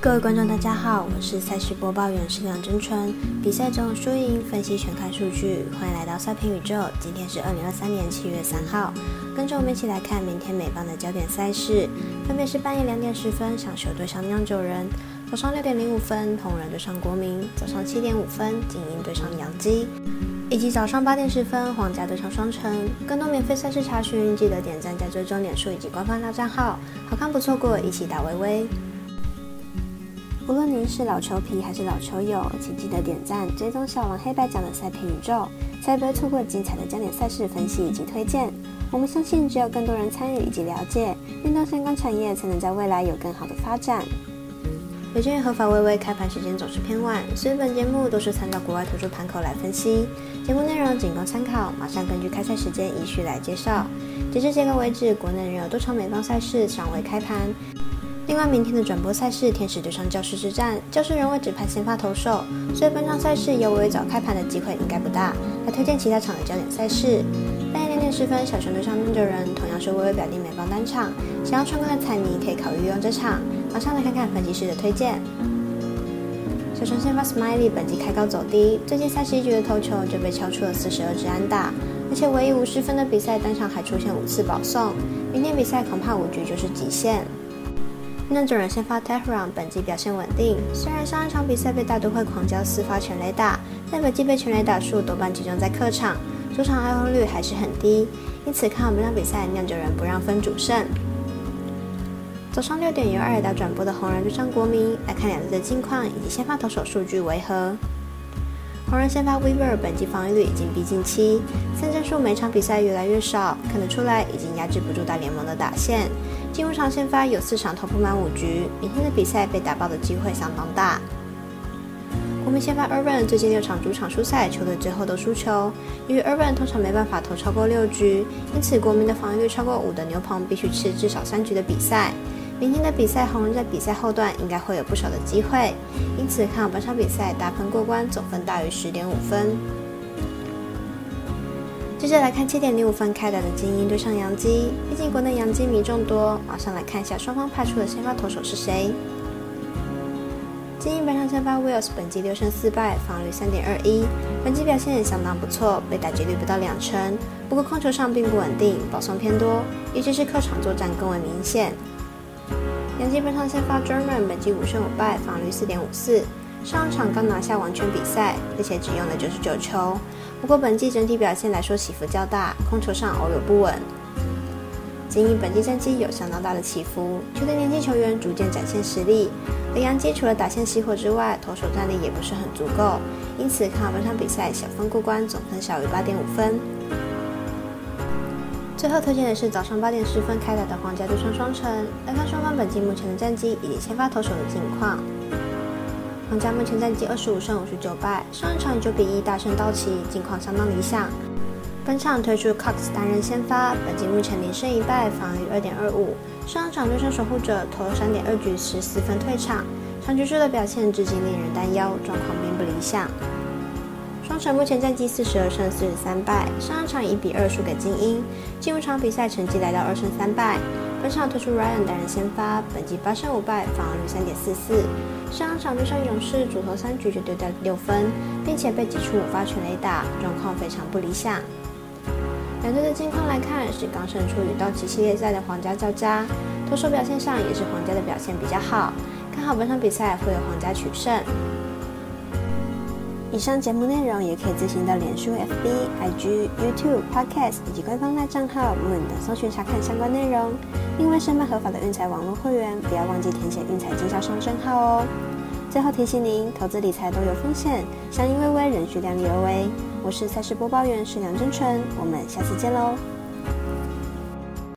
各位观众，大家好，我是赛事播报员是梁真纯。比赛中输赢分析全看数据，欢迎来到赛评宇宙。今天是二零二三年七月三号，跟着我们一起来看明天美邦的焦点赛事，分别是半夜两点十分，小球对上酿酒人；早上六点零五分，同仁对上国民；早上七点五分，精英对上洋基；以及早上八点十分，皇家对上双城。更多免费赛事查询，记得点赞加追踪脸书以及官方大账号，好看不错过，一起打微微。无论您是老球皮还是老球友，请记得点赞、追踪小王黑白奖的赛评宇宙，才不会错过精彩的焦点赛事分析以及推荐。我们相信，只有更多人参与以及了解运动相关产业，才能在未来有更好的发展。有鉴于合法微微开盘时间总是偏晚，所以本节目都是参照国外投注盘口来分析，节目内容仅供参考。马上根据开赛时间依序来介绍。截至这个为止，国内仍有多场美方赛事尚未开盘。另外，明天的转播赛事，天使对上教师之战，教师仍未指派先发投手，所以本场赛事有微微早开盘的机会应该不大。来推荐其他场的焦点赛事，半夜两点十分，小熊对上酿酒人，同样是微微表弟美邦单场，想要穿关的彩迷可以考虑用这场。马上来看看分析师的推荐。小熊先发 Smiley 本季开高走低，最近三十一局的投球就被敲出了四十二支安打，而且唯一五十分的比赛单场还出现五次保送，明天比赛恐怕五局就是极限。酿酒人先发 t e h r a n 本季表现稳定，虽然上一场比赛被大都会狂交四发全垒打，但本季被全垒打数多半集中在客场，主场爱用率还是很低，因此看好本场比赛酿酒人不让分主胜。早上六点由二尔达转播的红人对上国民，来看两队的近况以及先发投手数据为何。红人先发 Weaver 本季防御率已经逼近七，三振数每场比赛越来越少，看得出来已经压制不住大联盟的打线。进入场先发有四场投不满五局，明天的比赛被打爆的机会相当大。国民先发 Irvin 最近六场主场输赛，球队最后都输球。由于 Irvin 通常没办法投超过六局，因此国民的防御率超过五的牛棚必须吃至少三局的比赛。明天的比赛，红人在比赛后段应该会有不少的机会，因此看好本场比赛打分过关，总分大于十点五分。接着来看七点零五分开打的精英对上杨基，毕竟国内杨基迷众多，马上来看一下双方派出的先发投手是谁。精英本场先发 Wills 本季六胜四败，防率三点二一，本季表现也相当不错，被打击率不到两成，不过控球上并不稳定，保送偏多，尤其是客场作战更为明显。洋基本场先发 German 本季五胜五败，防率四点五四。上场刚拿下完全比赛，而且只用了九十九球。不过本季整体表现来说起伏较大，控球上偶有不稳。仅以本季战绩有相当大的起伏，球队年轻球员逐渐展现实力。而杨基除了打线熄火之外，投手战力也不是很足够，因此看好本场比赛小分过关，总分小于八点五分。最后推荐的是早上八点十分开打的皇家对上双城，来看双方本季目前的战绩以及先发投手的近况。皇家目前战绩二十五胜五十九败，上一场九比一大胜道奇，近况相当理想。本场推出 Cox 担任先发，本季目前零胜一败，防御二点二五。上一场对上守护者投了三点二局十四分退场，场局数的表现至今令人担忧，状况并不理想。双城目前战绩四十二胜四十三败，上一场一比二输给精英，进入场比赛成绩来到二胜三败。本场推出 Ryan 担任先发，本季八胜五败，防御率三点四四。上场对上勇士，主投三局就丢掉六分，并且被挤出五发全垒打，状况非常不理想。两队的近况来看，是刚胜出与道奇系列赛的皇家较佳，投手表现上也是皇家的表现比较好，看好本场比赛会有皇家取胜。以上节目内容也可以自行到脸书、FB、IG、YouTube、Podcast 以及官方赖账号 Moon 等搜寻查看相关内容。另外，申办合法的运财网络会员，不要忘记填写运财经销商证号哦。最后提醒您，投资理财都有风险，相依为偎，仍需量力而为。我是赛事播报员是梁真纯，我们下次见喽。